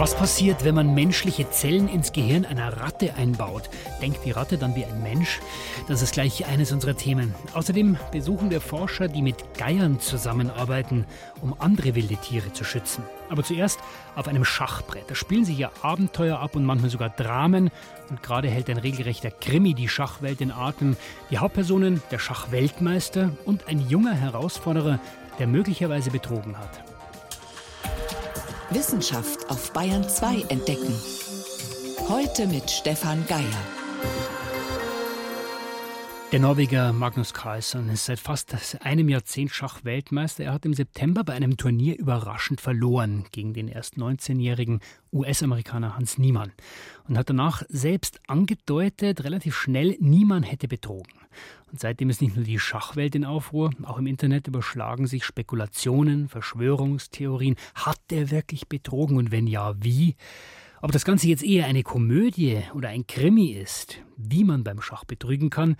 Was passiert, wenn man menschliche Zellen ins Gehirn einer Ratte einbaut? Denkt die Ratte dann wie ein Mensch? Das ist gleich eines unserer Themen. Außerdem besuchen wir Forscher, die mit Geiern zusammenarbeiten, um andere wilde Tiere zu schützen. Aber zuerst auf einem Schachbrett. Da spielen sich ja Abenteuer ab und manchmal sogar Dramen. Und gerade hält ein regelrechter Krimi die Schachwelt in Atem. Die Hauptpersonen, der Schachweltmeister und ein junger Herausforderer, der möglicherweise betrogen hat. Wissenschaft auf Bayern 2 entdecken. Heute mit Stefan Geier. Der Norweger Magnus Carlsson ist seit fast einem Jahrzehnt Schachweltmeister. Er hat im September bei einem Turnier überraschend verloren gegen den erst 19-jährigen US-Amerikaner Hans Niemann und hat danach selbst angedeutet, relativ schnell, Niemann hätte betrogen. Und seitdem ist nicht nur die Schachwelt in Aufruhr, auch im Internet überschlagen sich Spekulationen, Verschwörungstheorien. Hat er wirklich betrogen und wenn ja, wie? Ob das Ganze jetzt eher eine Komödie oder ein Krimi ist, wie man beim Schach betrügen kann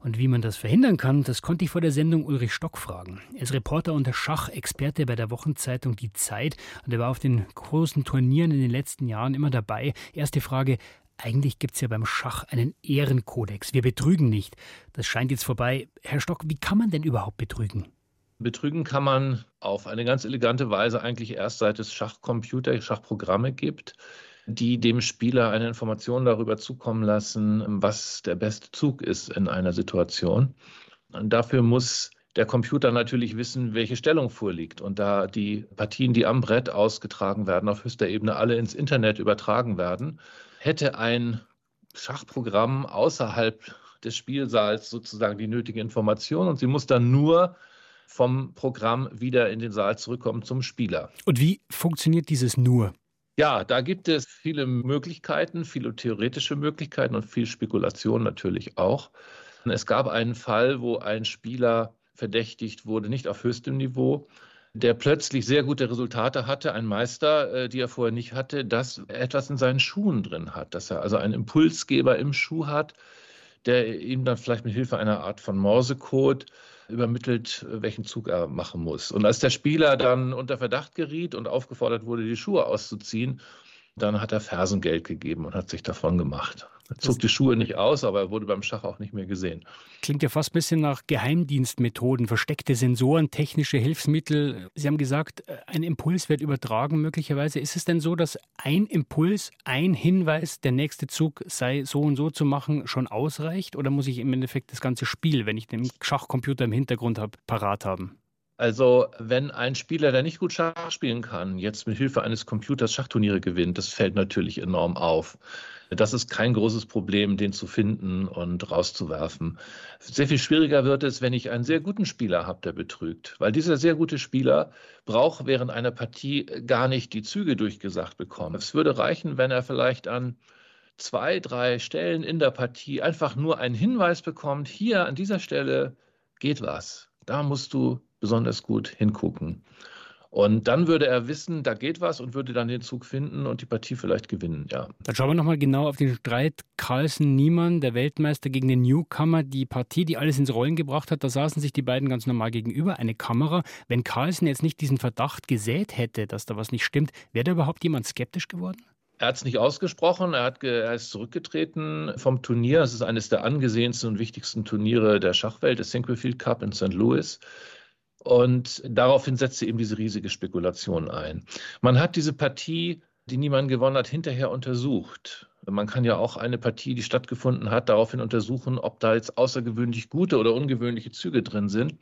und wie man das verhindern kann, das konnte ich vor der Sendung Ulrich Stock fragen. Er ist Reporter und Schachexperte bei der Wochenzeitung Die Zeit und er war auf den großen Turnieren in den letzten Jahren immer dabei. Erste Frage, eigentlich gibt es ja beim Schach einen Ehrenkodex. Wir betrügen nicht. Das scheint jetzt vorbei. Herr Stock, wie kann man denn überhaupt betrügen? Betrügen kann man auf eine ganz elegante Weise eigentlich erst seit es Schachcomputer, Schachprogramme gibt die dem Spieler eine Information darüber zukommen lassen, was der beste Zug ist in einer Situation. Und dafür muss der Computer natürlich wissen, welche Stellung vorliegt. Und da die Partien, die am Brett ausgetragen werden, auf höchster Ebene alle ins Internet übertragen werden, hätte ein Schachprogramm außerhalb des Spielsaals sozusagen die nötige Information und sie muss dann nur vom Programm wieder in den Saal zurückkommen zum Spieler. Und wie funktioniert dieses nur? Ja, da gibt es viele Möglichkeiten, viele theoretische Möglichkeiten und viel Spekulation natürlich auch. Es gab einen Fall, wo ein Spieler verdächtigt wurde, nicht auf höchstem Niveau, der plötzlich sehr gute Resultate hatte, ein Meister, äh, die er vorher nicht hatte, dass etwas in seinen Schuhen drin hat, dass er also einen Impulsgeber im Schuh hat, der ihm dann vielleicht mit Hilfe einer Art von Morsecode übermittelt, welchen Zug er machen muss. Und als der Spieler dann unter Verdacht geriet und aufgefordert wurde, die Schuhe auszuziehen, dann hat er Fersengeld gegeben und hat sich davon gemacht. Er zog die Schuhe nicht aus, aber er wurde beim Schach auch nicht mehr gesehen. Klingt ja fast ein bisschen nach Geheimdienstmethoden, versteckte Sensoren, technische Hilfsmittel. Sie haben gesagt, ein Impuls wird übertragen möglicherweise. Ist es denn so, dass ein Impuls, ein Hinweis, der nächste Zug sei so und so zu machen, schon ausreicht? Oder muss ich im Endeffekt das ganze Spiel, wenn ich den Schachcomputer im Hintergrund habe, parat haben? Also, wenn ein Spieler, der nicht gut Schach spielen kann, jetzt mit Hilfe eines Computers Schachturniere gewinnt, das fällt natürlich enorm auf. Das ist kein großes Problem, den zu finden und rauszuwerfen. Sehr viel schwieriger wird es, wenn ich einen sehr guten Spieler habe, der betrügt. Weil dieser sehr gute Spieler braucht während einer Partie gar nicht die Züge durchgesagt bekommen. Es würde reichen, wenn er vielleicht an zwei, drei Stellen in der Partie einfach nur einen Hinweis bekommt, hier an dieser Stelle geht was. Da musst du besonders gut hingucken. Und dann würde er wissen, da geht was und würde dann den Zug finden und die Partie vielleicht gewinnen, ja. Dann schauen wir nochmal genau auf den Streit Carlsen-Niemann, der Weltmeister gegen den Newcomer. Die Partie, die alles ins Rollen gebracht hat, da saßen sich die beiden ganz normal gegenüber, eine Kamera. Wenn Carlsen jetzt nicht diesen Verdacht gesät hätte, dass da was nicht stimmt, wäre da überhaupt jemand skeptisch geworden? Er hat es nicht ausgesprochen, er, hat er ist zurückgetreten vom Turnier. Es ist eines der angesehensten und wichtigsten Turniere der Schachwelt, der Sinquefield Cup in St. Louis. Und daraufhin setzte eben diese riesige Spekulation ein. Man hat diese Partie, die niemand gewonnen hat, hinterher untersucht. Man kann ja auch eine Partie, die stattgefunden hat, daraufhin untersuchen, ob da jetzt außergewöhnlich gute oder ungewöhnliche Züge drin sind.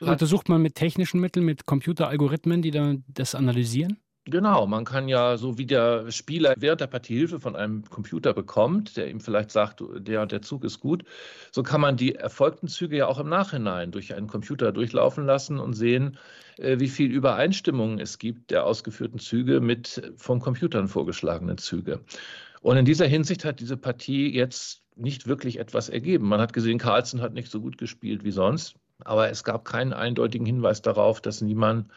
Untersucht man mit technischen Mitteln, mit Computeralgorithmen, die da das analysieren? Genau, man kann ja, so wie der Spieler während der Partie Hilfe von einem Computer bekommt, der ihm vielleicht sagt, der der Zug ist gut, so kann man die erfolgten Züge ja auch im Nachhinein durch einen Computer durchlaufen lassen und sehen, äh, wie viel Übereinstimmung es gibt der ausgeführten Züge mit von Computern vorgeschlagenen Züge. Und in dieser Hinsicht hat diese Partie jetzt nicht wirklich etwas ergeben. Man hat gesehen, Carlsen hat nicht so gut gespielt wie sonst, aber es gab keinen eindeutigen Hinweis darauf, dass niemand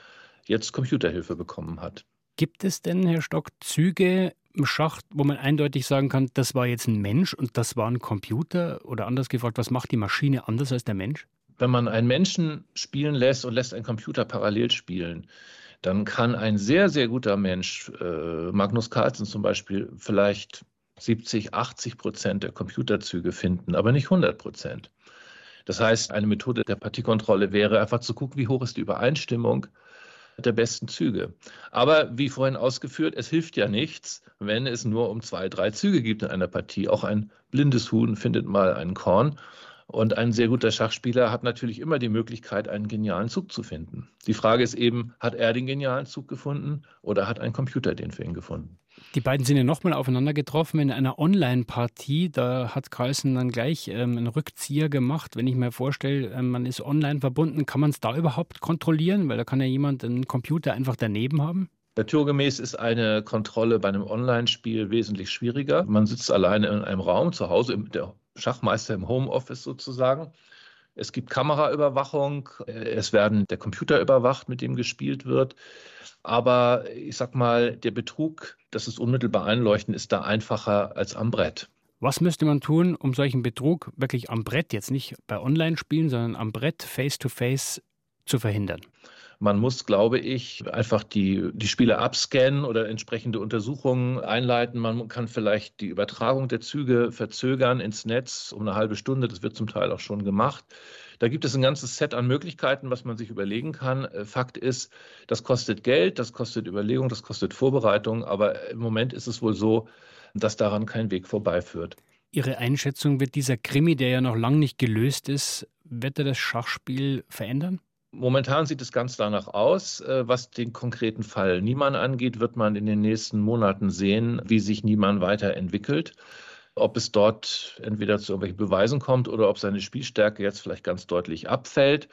jetzt Computerhilfe bekommen hat. Gibt es denn, Herr Stock, Züge im Schacht, wo man eindeutig sagen kann, das war jetzt ein Mensch und das war ein Computer? Oder anders gefragt, was macht die Maschine anders als der Mensch? Wenn man einen Menschen spielen lässt und lässt einen Computer parallel spielen, dann kann ein sehr, sehr guter Mensch, äh, Magnus Carlsen zum Beispiel, vielleicht 70, 80 Prozent der Computerzüge finden, aber nicht 100 Prozent. Das heißt, eine Methode der Partiekontrolle wäre einfach zu gucken, wie hoch ist die Übereinstimmung der besten Züge. Aber wie vorhin ausgeführt, es hilft ja nichts, wenn es nur um zwei, drei Züge gibt in einer Partie. Auch ein blindes Huhn findet mal einen Korn. Und ein sehr guter Schachspieler hat natürlich immer die Möglichkeit, einen genialen Zug zu finden. Die Frage ist eben, hat er den genialen Zug gefunden oder hat ein Computer den für ihn gefunden? Die beiden sind ja nochmal aufeinander getroffen in einer Online-Partie. Da hat Carlsen dann gleich ähm, einen Rückzieher gemacht. Wenn ich mir vorstelle, äh, man ist online verbunden, kann man es da überhaupt kontrollieren? Weil da kann ja jemand einen Computer einfach daneben haben. Naturgemäß ist eine Kontrolle bei einem Online-Spiel wesentlich schwieriger. Man sitzt alleine in einem Raum zu Hause, der Schachmeister im Homeoffice sozusagen. Es gibt Kameraüberwachung, es werden der Computer überwacht, mit dem gespielt wird. Aber ich sag mal, der Betrug, das ist unmittelbar einleuchten, ist da einfacher als am Brett. Was müsste man tun, um solchen Betrug wirklich am Brett, jetzt nicht bei Online-Spielen, sondern am Brett face-to-face -face zu verhindern? Man muss, glaube ich, einfach die, die Spiele abscannen oder entsprechende Untersuchungen einleiten. Man kann vielleicht die Übertragung der Züge verzögern ins Netz um eine halbe Stunde. Das wird zum Teil auch schon gemacht. Da gibt es ein ganzes Set an Möglichkeiten, was man sich überlegen kann. Äh, Fakt ist, das kostet Geld, das kostet Überlegung, das kostet Vorbereitung. Aber im Moment ist es wohl so, dass daran kein Weg vorbeiführt. Ihre Einschätzung wird dieser Krimi, der ja noch lange nicht gelöst ist, wird er das Schachspiel verändern? Momentan sieht es ganz danach aus. Äh, was den konkreten Fall Niemann angeht, wird man in den nächsten Monaten sehen, wie sich Niemann weiterentwickelt. Ob es dort entweder zu irgendwelchen Beweisen kommt oder ob seine Spielstärke jetzt vielleicht ganz deutlich abfällt,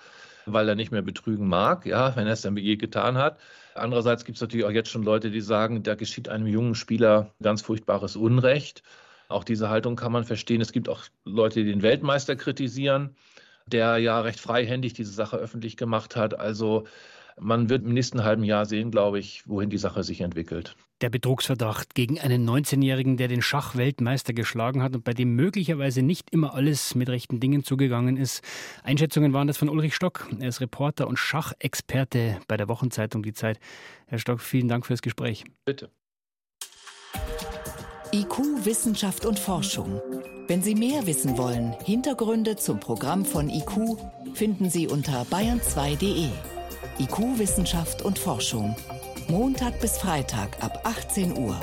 weil er nicht mehr betrügen mag, ja, wenn er es dann je getan hat. Andererseits gibt es natürlich auch jetzt schon Leute, die sagen, da geschieht einem jungen Spieler ganz furchtbares Unrecht. Auch diese Haltung kann man verstehen. Es gibt auch Leute, die den Weltmeister kritisieren der ja recht freihändig diese Sache öffentlich gemacht hat. Also man wird im nächsten halben Jahr sehen, glaube ich, wohin die Sache sich entwickelt. Der Betrugsverdacht gegen einen 19-Jährigen, der den Schachweltmeister geschlagen hat und bei dem möglicherweise nicht immer alles mit rechten Dingen zugegangen ist. Einschätzungen waren das von Ulrich Stock. Er ist Reporter und Schachexperte bei der Wochenzeitung Die Zeit. Herr Stock, vielen Dank fürs Gespräch. Bitte. IQ, Wissenschaft und Forschung. Wenn Sie mehr wissen wollen, Hintergründe zum Programm von IQ finden Sie unter bayern2.de. IQ, Wissenschaft und Forschung. Montag bis Freitag ab 18 Uhr.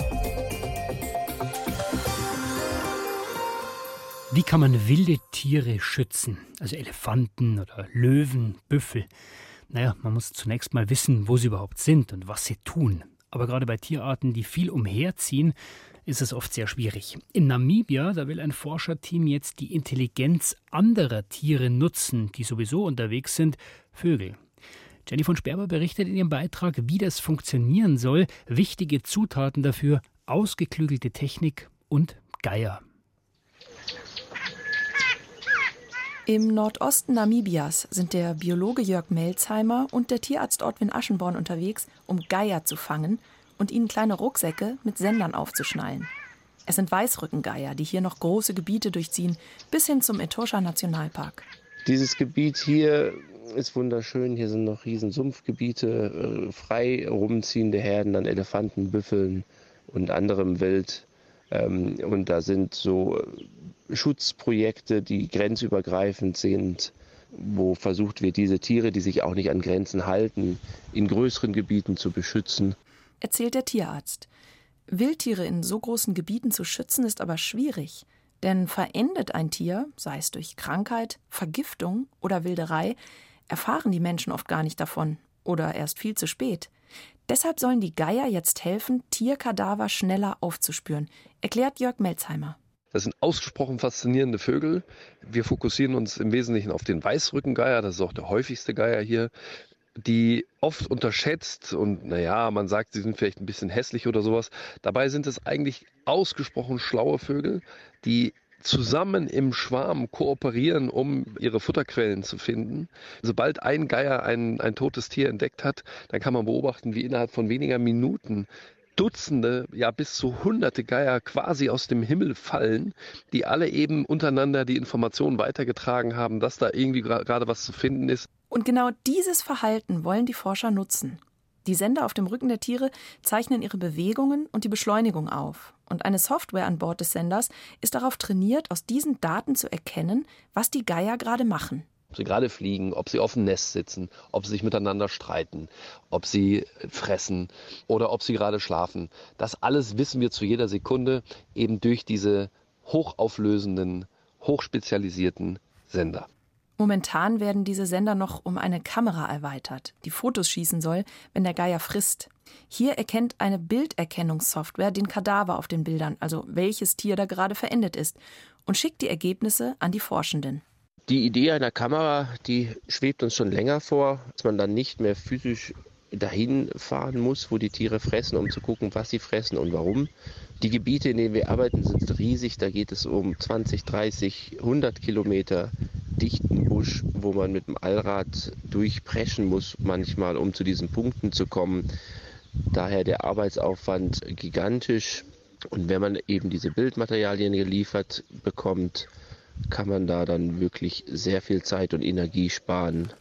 Wie kann man wilde Tiere schützen? Also Elefanten oder Löwen, Büffel. Naja, man muss zunächst mal wissen, wo sie überhaupt sind und was sie tun. Aber gerade bei Tierarten, die viel umherziehen, ist es oft sehr schwierig. In Namibia, da will ein Forscherteam jetzt die Intelligenz anderer Tiere nutzen, die sowieso unterwegs sind, Vögel. Jenny von Sperber berichtet in ihrem Beitrag, wie das funktionieren soll. Wichtige Zutaten dafür, ausgeklügelte Technik und Geier. Im Nordosten Namibias sind der Biologe Jörg Melzheimer und der Tierarzt Ortwin Aschenborn unterwegs, um Geier zu fangen und ihnen kleine Rucksäcke mit Sendern aufzuschnallen. Es sind Weißrückengeier, die hier noch große Gebiete durchziehen, bis hin zum Etosha Nationalpark. Dieses Gebiet hier ist wunderschön. Hier sind noch riesen Sumpfgebiete, äh, frei rumziehende Herden an Elefanten, Büffeln und anderem Wild. Ähm, und da sind so äh, Schutzprojekte, die grenzübergreifend sind, wo versucht wird, diese Tiere, die sich auch nicht an Grenzen halten, in größeren Gebieten zu beschützen erzählt der Tierarzt. Wildtiere in so großen Gebieten zu schützen ist aber schwierig, denn verendet ein Tier, sei es durch Krankheit, Vergiftung oder Wilderei, erfahren die Menschen oft gar nicht davon oder erst viel zu spät. Deshalb sollen die Geier jetzt helfen, Tierkadaver schneller aufzuspüren, erklärt Jörg Melzheimer. Das sind ausgesprochen faszinierende Vögel. Wir fokussieren uns im Wesentlichen auf den Weißrückengeier, das ist auch der häufigste Geier hier die oft unterschätzt und naja, man sagt, sie sind vielleicht ein bisschen hässlich oder sowas. Dabei sind es eigentlich ausgesprochen schlaue Vögel, die zusammen im Schwarm kooperieren, um ihre Futterquellen zu finden. Sobald ein Geier ein, ein totes Tier entdeckt hat, dann kann man beobachten, wie innerhalb von weniger Minuten Dutzende, ja bis zu hunderte Geier quasi aus dem Himmel fallen, die alle eben untereinander die Informationen weitergetragen haben, dass da irgendwie gerade was zu finden ist. Und genau dieses Verhalten wollen die Forscher nutzen. Die Sender auf dem Rücken der Tiere zeichnen ihre Bewegungen und die Beschleunigung auf. Und eine Software an Bord des Senders ist darauf trainiert, aus diesen Daten zu erkennen, was die Geier gerade machen. Ob sie gerade fliegen, ob sie auf dem Nest sitzen, ob sie sich miteinander streiten, ob sie fressen oder ob sie gerade schlafen. Das alles wissen wir zu jeder Sekunde eben durch diese hochauflösenden, hochspezialisierten Sender. Momentan werden diese Sender noch um eine Kamera erweitert, die Fotos schießen soll, wenn der Geier frisst. Hier erkennt eine Bilderkennungssoftware den Kadaver auf den Bildern, also welches Tier da gerade verendet ist, und schickt die Ergebnisse an die Forschenden. Die Idee einer Kamera, die schwebt uns schon länger vor, dass man dann nicht mehr physisch dahin fahren muss, wo die Tiere fressen, um zu gucken, was sie fressen und warum. Die Gebiete, in denen wir arbeiten, sind riesig. Da geht es um 20, 30, 100 Kilometer dichten Busch, wo man mit dem Allrad durchpreschen muss, manchmal, um zu diesen Punkten zu kommen. Daher der Arbeitsaufwand gigantisch. Und wenn man eben diese Bildmaterialien geliefert bekommt, kann man da dann wirklich sehr viel Zeit und Energie sparen.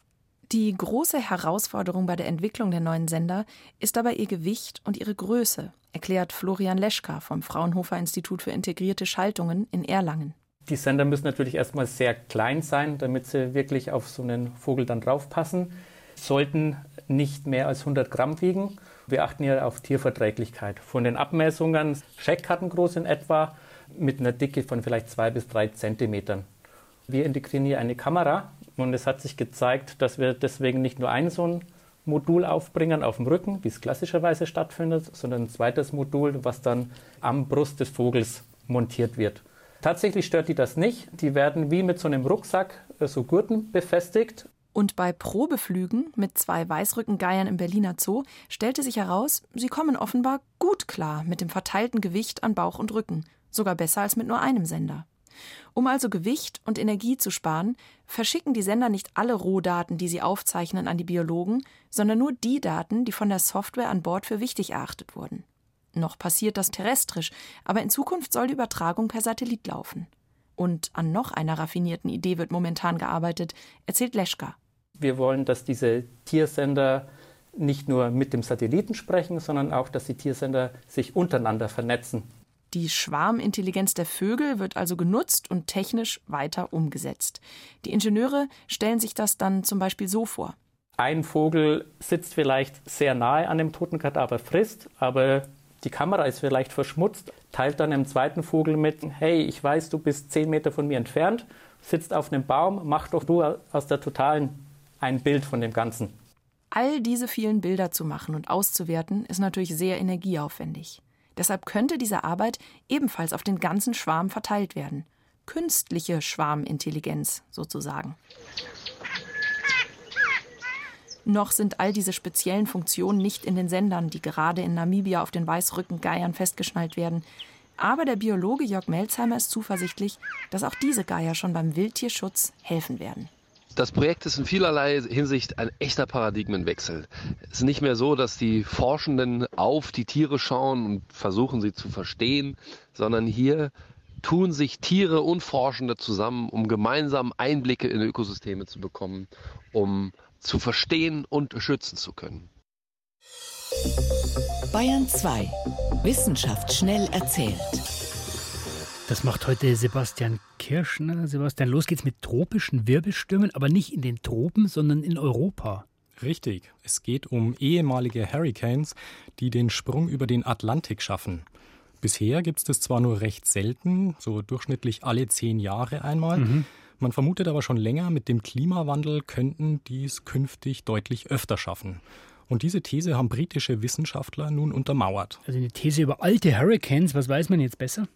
Die große Herausforderung bei der Entwicklung der neuen Sender ist dabei ihr Gewicht und ihre Größe, erklärt Florian Leschka vom Fraunhofer Institut für integrierte Schaltungen in Erlangen. Die Sender müssen natürlich erstmal sehr klein sein, damit sie wirklich auf so einen Vogel dann draufpassen. Sollten nicht mehr als 100 Gramm wiegen. Wir achten hier auf Tierverträglichkeit. Von den Abmessungen Scheckkartengroß in etwa mit einer Dicke von vielleicht zwei bis drei Zentimetern. Wir integrieren hier eine Kamera und es hat sich gezeigt, dass wir deswegen nicht nur ein so ein Modul aufbringen auf dem Rücken, wie es klassischerweise stattfindet, sondern ein zweites Modul, was dann am Brust des Vogels montiert wird. Tatsächlich stört die das nicht. Die werden wie mit so einem Rucksack, äh, so Gurten befestigt. Und bei Probeflügen mit zwei Weißrückengeiern im Berliner Zoo stellte sich heraus, sie kommen offenbar gut klar mit dem verteilten Gewicht an Bauch und Rücken, sogar besser als mit nur einem Sender. Um also Gewicht und Energie zu sparen, verschicken die Sender nicht alle Rohdaten, die sie aufzeichnen, an die Biologen, sondern nur die Daten, die von der Software an Bord für wichtig erachtet wurden. Noch passiert das terrestrisch, aber in Zukunft soll die Übertragung per Satellit laufen. Und an noch einer raffinierten Idee wird momentan gearbeitet, erzählt Leschka. Wir wollen, dass diese Tiersender nicht nur mit dem Satelliten sprechen, sondern auch, dass die Tiersender sich untereinander vernetzen. Die Schwarmintelligenz der Vögel wird also genutzt und technisch weiter umgesetzt. Die Ingenieure stellen sich das dann zum Beispiel so vor. Ein Vogel sitzt vielleicht sehr nahe an dem toten Kadaver, frisst, aber die Kamera ist vielleicht verschmutzt, teilt dann einem zweiten Vogel mit, hey, ich weiß, du bist zehn Meter von mir entfernt, sitzt auf einem Baum, mach doch du aus der Totalen ein Bild von dem Ganzen. All diese vielen Bilder zu machen und auszuwerten, ist natürlich sehr energieaufwendig. Deshalb könnte diese Arbeit ebenfalls auf den ganzen Schwarm verteilt werden. Künstliche Schwarmintelligenz sozusagen. Noch sind all diese speziellen Funktionen nicht in den Sendern, die gerade in Namibia auf den Weißrückengeiern festgeschnallt werden. Aber der Biologe Jörg Melzheimer ist zuversichtlich, dass auch diese Geier schon beim Wildtierschutz helfen werden. Das Projekt ist in vielerlei Hinsicht ein echter Paradigmenwechsel. Es ist nicht mehr so, dass die Forschenden auf die Tiere schauen und versuchen sie zu verstehen, sondern hier tun sich Tiere und Forschende zusammen, um gemeinsam Einblicke in Ökosysteme zu bekommen, um zu verstehen und schützen zu können. Bayern 2. Wissenschaft schnell erzählt. Das macht heute Sebastian Kirschner. Sebastian, los geht's mit tropischen Wirbelstürmen, aber nicht in den Tropen, sondern in Europa. Richtig, es geht um ehemalige Hurricanes, die den Sprung über den Atlantik schaffen. Bisher gibt es das zwar nur recht selten, so durchschnittlich alle zehn Jahre einmal. Mhm. Man vermutet aber schon länger, mit dem Klimawandel könnten dies künftig deutlich öfter schaffen. Und diese These haben britische Wissenschaftler nun untermauert. Also eine These über alte Hurricanes, was weiß man jetzt besser?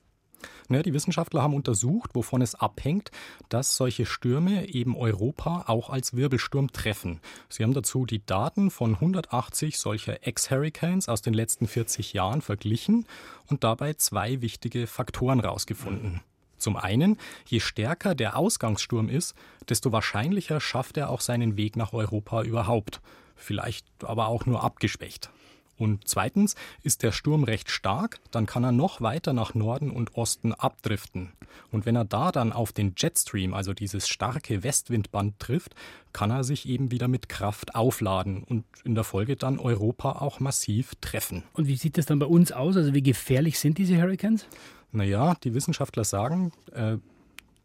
Naja, die Wissenschaftler haben untersucht, wovon es abhängt, dass solche Stürme eben Europa auch als Wirbelsturm treffen. Sie haben dazu die Daten von 180 solcher Ex-Hurricanes aus den letzten 40 Jahren verglichen und dabei zwei wichtige Faktoren herausgefunden. Zum einen, je stärker der Ausgangssturm ist, desto wahrscheinlicher schafft er auch seinen Weg nach Europa überhaupt. Vielleicht aber auch nur abgeschwächt. Und zweitens, ist der Sturm recht stark, dann kann er noch weiter nach Norden und Osten abdriften. Und wenn er da dann auf den Jetstream, also dieses starke Westwindband trifft, kann er sich eben wieder mit Kraft aufladen und in der Folge dann Europa auch massiv treffen. Und wie sieht das dann bei uns aus? Also wie gefährlich sind diese Hurricanes? Naja, die Wissenschaftler sagen, äh,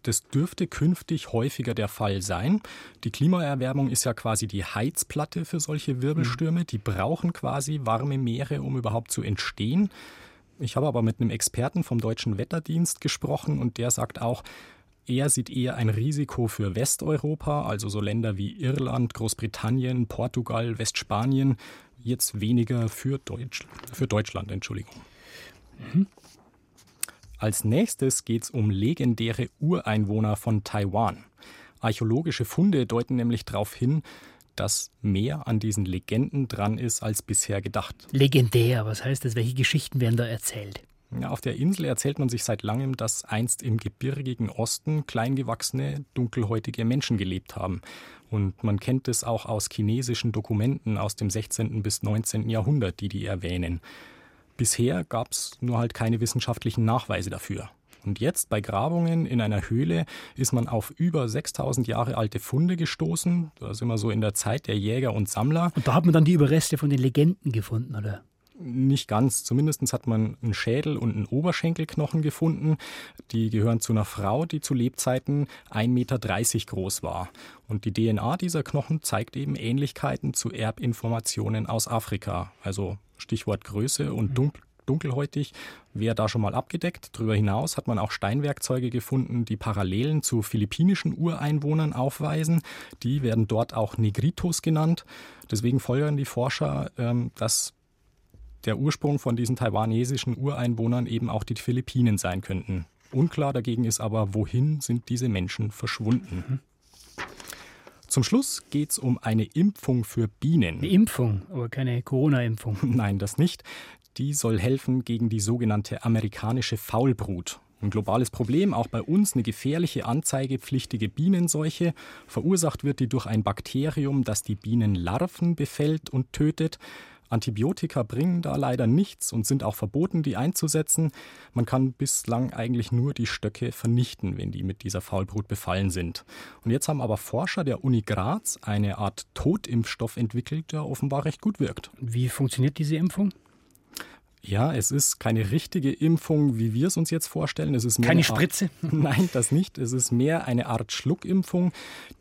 das dürfte künftig häufiger der Fall sein. Die Klimaerwärmung ist ja quasi die Heizplatte für solche Wirbelstürme. Die brauchen quasi warme Meere, um überhaupt zu entstehen. Ich habe aber mit einem Experten vom Deutschen Wetterdienst gesprochen und der sagt auch, er sieht eher ein Risiko für Westeuropa, also so Länder wie Irland, Großbritannien, Portugal, Westspanien, jetzt weniger für, Deutsch, für Deutschland, Entschuldigung. Mhm. Als nächstes geht es um legendäre Ureinwohner von Taiwan. Archäologische Funde deuten nämlich darauf hin, dass mehr an diesen Legenden dran ist als bisher gedacht. Legendär, was heißt das? Welche Geschichten werden da erzählt? Ja, auf der Insel erzählt man sich seit langem, dass einst im gebirgigen Osten kleingewachsene, dunkelhäutige Menschen gelebt haben. Und man kennt es auch aus chinesischen Dokumenten aus dem 16. bis 19. Jahrhundert, die die erwähnen. Bisher gab es nur halt keine wissenschaftlichen Nachweise dafür. Und jetzt bei Grabungen in einer Höhle ist man auf über 6000 Jahre alte Funde gestoßen. Da sind wir so in der Zeit der Jäger und Sammler. Und da hat man dann die Überreste von den Legenden gefunden, oder? Nicht ganz. Zumindest hat man einen Schädel und einen Oberschenkelknochen gefunden. Die gehören zu einer Frau, die zu Lebzeiten 1,30 Meter groß war. Und die DNA dieser Knochen zeigt eben Ähnlichkeiten zu Erbinformationen aus Afrika. Also Stichwort Größe und mhm. dunkel, dunkelhäutig wäre da schon mal abgedeckt. Darüber hinaus hat man auch Steinwerkzeuge gefunden, die Parallelen zu philippinischen Ureinwohnern aufweisen. Die werden dort auch Negritos genannt. Deswegen folgern die Forscher, ähm, dass der Ursprung von diesen taiwanesischen Ureinwohnern eben auch die Philippinen sein könnten. Unklar dagegen ist aber, wohin sind diese Menschen verschwunden? Mhm. Zum Schluss geht es um eine Impfung für Bienen. Eine Impfung, aber keine Corona-Impfung. Nein, das nicht. Die soll helfen gegen die sogenannte amerikanische Faulbrut. Ein globales Problem, auch bei uns eine gefährliche anzeigepflichtige Bienenseuche. Verursacht wird die durch ein Bakterium, das die Bienenlarven befällt und tötet. Antibiotika bringen da leider nichts und sind auch verboten, die einzusetzen. Man kann bislang eigentlich nur die Stöcke vernichten, wenn die mit dieser Faulbrut befallen sind. Und jetzt haben aber Forscher der Uni Graz eine Art Totimpfstoff entwickelt, der offenbar recht gut wirkt. Wie funktioniert diese Impfung? Ja, es ist keine richtige Impfung, wie wir es uns jetzt vorstellen. Es ist keine Spritze? Art, nein, das nicht. Es ist mehr eine Art Schluckimpfung.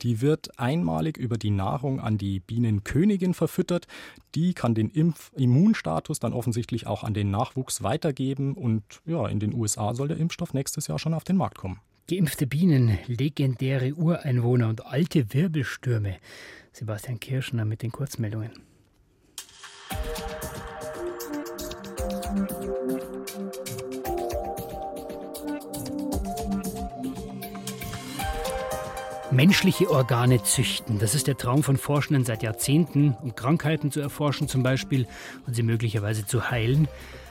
Die wird einmalig über die Nahrung an die Bienenkönigin verfüttert. Die kann den Impf Immunstatus dann offensichtlich auch an den Nachwuchs weitergeben. Und ja, in den USA soll der Impfstoff nächstes Jahr schon auf den Markt kommen. Geimpfte Bienen, legendäre Ureinwohner und alte Wirbelstürme. Sebastian Kirschner mit den Kurzmeldungen. Menschliche Organe züchten, das ist der Traum von Forschenden seit Jahrzehnten, um Krankheiten zu erforschen zum Beispiel und sie möglicherweise zu heilen.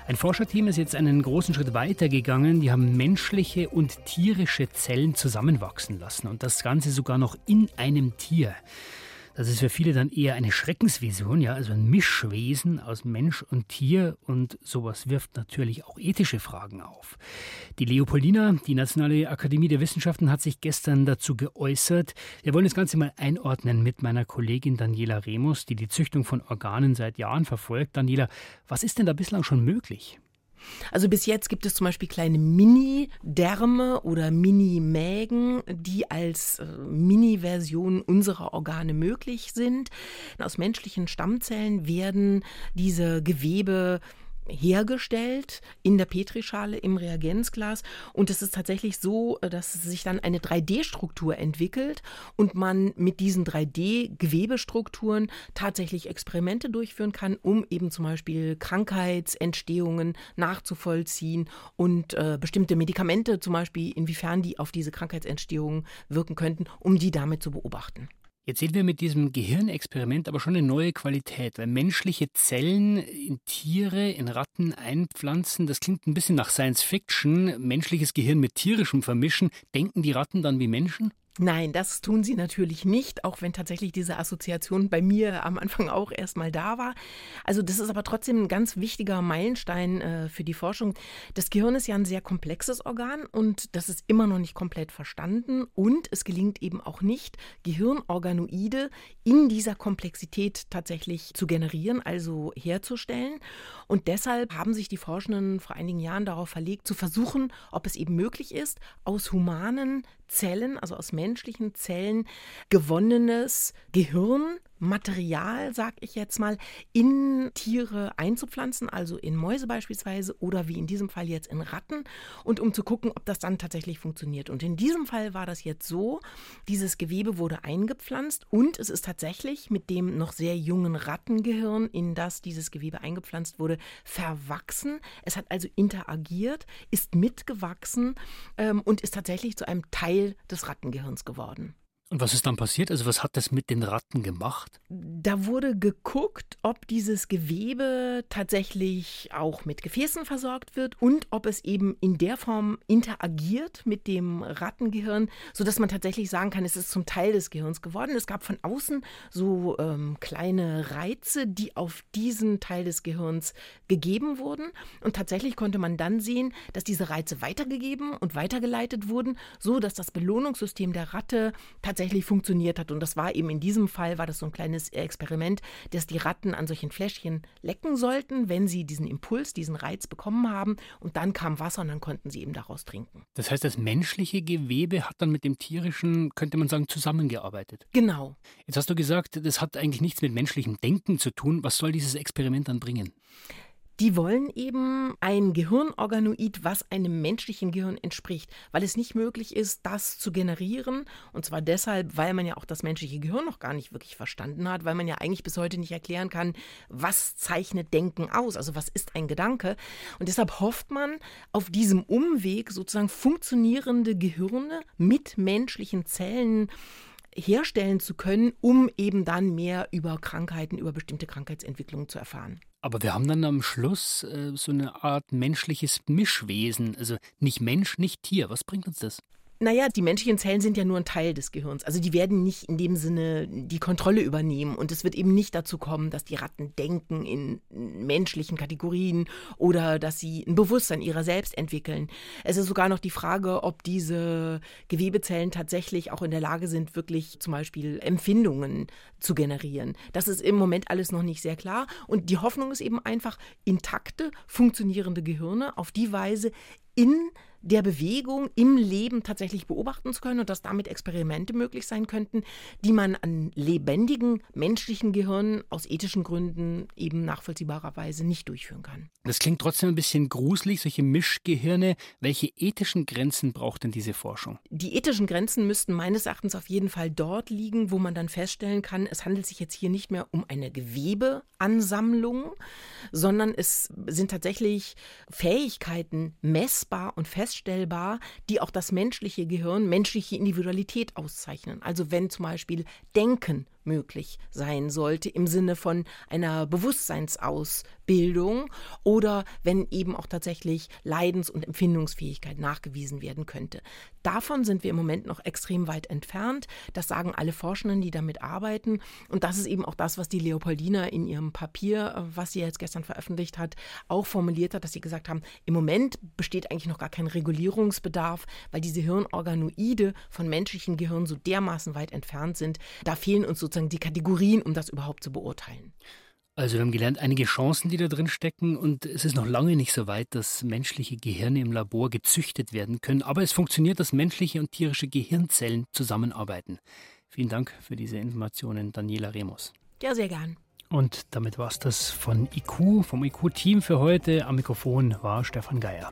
Ein Forscherteam ist jetzt einen großen Schritt weiter gegangen. Die haben menschliche und tierische Zellen zusammenwachsen lassen und das Ganze sogar noch in einem Tier. Das ist für viele dann eher eine Schreckensvision, ja, also ein Mischwesen aus Mensch und Tier und sowas wirft natürlich auch ethische Fragen auf. Die Leopoldina, die Nationale Akademie der Wissenschaften, hat sich gestern dazu geäußert. Wir wollen das Ganze mal einordnen mit meiner Kollegin Daniela Remus, die die Züchtung von Organen seit Jahren verfolgt. Daniela, was ist denn da bislang schon möglich? Also bis jetzt gibt es zum Beispiel kleine Mini-Därme oder Mini-Mägen, die als äh, Mini-Version unserer Organe möglich sind. Aus menschlichen Stammzellen werden diese Gewebe hergestellt in der Petrischale im Reagenzglas und es ist tatsächlich so, äh, dass sich dann eine 3D-Struktur entwickelt und man mit diesen 3D-Gewebestrukturen tatsächlich Experimente durchführen kann, um eben zum Beispiel Krankheitsentstehungen nachzuvollziehen und äh, bestimmte Medikamente zum Beispiel, inwiefern die auf diese Krankheitsentstehungen wirken könnten, um die damit zu beobachten. Jetzt sehen wir mit diesem Gehirnexperiment aber schon eine neue Qualität, weil menschliche Zellen in Tiere, in Ratten einpflanzen, das klingt ein bisschen nach Science Fiction. Menschliches Gehirn mit tierischem vermischen. Denken die Ratten dann wie Menschen? Nein, das tun sie natürlich nicht, auch wenn tatsächlich diese Assoziation bei mir am Anfang auch erstmal da war. Also das ist aber trotzdem ein ganz wichtiger Meilenstein äh, für die Forschung. Das Gehirn ist ja ein sehr komplexes Organ und das ist immer noch nicht komplett verstanden und es gelingt eben auch nicht, Gehirnorganoide in dieser Komplexität tatsächlich zu generieren, also herzustellen. Und deshalb haben sich die Forschenden vor einigen Jahren darauf verlegt, zu versuchen, ob es eben möglich ist, aus humanen Zellen, also aus menschlichen Zellen, gewonnenes Gehirn Material, sag ich jetzt mal, in Tiere einzupflanzen, also in Mäuse beispielsweise oder wie in diesem Fall jetzt in Ratten und um zu gucken, ob das dann tatsächlich funktioniert. Und in diesem Fall war das jetzt so, dieses Gewebe wurde eingepflanzt und es ist tatsächlich mit dem noch sehr jungen Rattengehirn, in das dieses Gewebe eingepflanzt wurde, verwachsen. Es hat also interagiert, ist mitgewachsen ähm, und ist tatsächlich zu einem Teil des Rattengehirns geworden. Und was ist dann passiert? Also was hat das mit den Ratten gemacht? Da wurde geguckt, ob dieses Gewebe tatsächlich auch mit Gefäßen versorgt wird und ob es eben in der Form interagiert mit dem Rattengehirn, sodass man tatsächlich sagen kann, es ist zum Teil des Gehirns geworden. Es gab von außen so ähm, kleine Reize, die auf diesen Teil des Gehirns gegeben wurden. Und tatsächlich konnte man dann sehen, dass diese Reize weitergegeben und weitergeleitet wurden, so dass das Belohnungssystem der Ratte tatsächlich tatsächlich funktioniert hat. Und das war eben in diesem Fall, war das so ein kleines Experiment, dass die Ratten an solchen Fläschchen lecken sollten, wenn sie diesen Impuls, diesen Reiz bekommen haben. Und dann kam Wasser und dann konnten sie eben daraus trinken. Das heißt, das menschliche Gewebe hat dann mit dem tierischen, könnte man sagen, zusammengearbeitet. Genau. Jetzt hast du gesagt, das hat eigentlich nichts mit menschlichem Denken zu tun. Was soll dieses Experiment dann bringen? Die wollen eben ein Gehirnorganoid, was einem menschlichen Gehirn entspricht, weil es nicht möglich ist, das zu generieren. Und zwar deshalb, weil man ja auch das menschliche Gehirn noch gar nicht wirklich verstanden hat, weil man ja eigentlich bis heute nicht erklären kann, was zeichnet Denken aus, also was ist ein Gedanke. Und deshalb hofft man, auf diesem Umweg sozusagen funktionierende Gehirne mit menschlichen Zellen herstellen zu können, um eben dann mehr über Krankheiten, über bestimmte Krankheitsentwicklungen zu erfahren. Aber wir haben dann am Schluss äh, so eine Art menschliches Mischwesen, also nicht Mensch, nicht Tier. Was bringt uns das? Naja, die menschlichen Zellen sind ja nur ein Teil des Gehirns. Also die werden nicht in dem Sinne die Kontrolle übernehmen. Und es wird eben nicht dazu kommen, dass die Ratten denken in menschlichen Kategorien oder dass sie ein Bewusstsein ihrer selbst entwickeln. Es ist sogar noch die Frage, ob diese Gewebezellen tatsächlich auch in der Lage sind, wirklich zum Beispiel Empfindungen zu generieren. Das ist im Moment alles noch nicht sehr klar. Und die Hoffnung ist eben einfach, intakte, funktionierende Gehirne auf die Weise in der Bewegung im Leben tatsächlich beobachten zu können und dass damit Experimente möglich sein könnten, die man an lebendigen menschlichen Gehirnen aus ethischen Gründen eben nachvollziehbarerweise nicht durchführen kann. Das klingt trotzdem ein bisschen gruselig, solche Mischgehirne. Welche ethischen Grenzen braucht denn diese Forschung? Die ethischen Grenzen müssten meines Erachtens auf jeden Fall dort liegen, wo man dann feststellen kann, es handelt sich jetzt hier nicht mehr um eine Gewebeansammlung, sondern es sind tatsächlich Fähigkeiten messbar und feststellbar feststellbar, die auch das menschliche Gehirn, menschliche Individualität auszeichnen. Also wenn zum Beispiel Denken möglich sein sollte im Sinne von einer Bewusstseinsausbildung oder wenn eben auch tatsächlich Leidens- und Empfindungsfähigkeit nachgewiesen werden könnte. Davon sind wir im Moment noch extrem weit entfernt. Das sagen alle Forschenden, die damit arbeiten. Und das ist eben auch das, was die Leopoldina in ihrem Papier, was sie jetzt gestern veröffentlicht hat, auch formuliert hat, dass sie gesagt haben, im Moment besteht eigentlich noch gar kein Regulierungsbedarf, weil diese Hirnorganoide von menschlichen Gehirnen so dermaßen weit entfernt sind. Da fehlen uns sozusagen sozusagen die Kategorien, um das überhaupt zu beurteilen. Also wir haben gelernt, einige Chancen, die da drin stecken und es ist noch lange nicht so weit, dass menschliche Gehirne im Labor gezüchtet werden können, aber es funktioniert, dass menschliche und tierische Gehirnzellen zusammenarbeiten. Vielen Dank für diese Informationen, Daniela Remus. Ja, sehr gern. Und damit war es das von IQ, vom IQ-Team für heute. Am Mikrofon war Stefan Geier.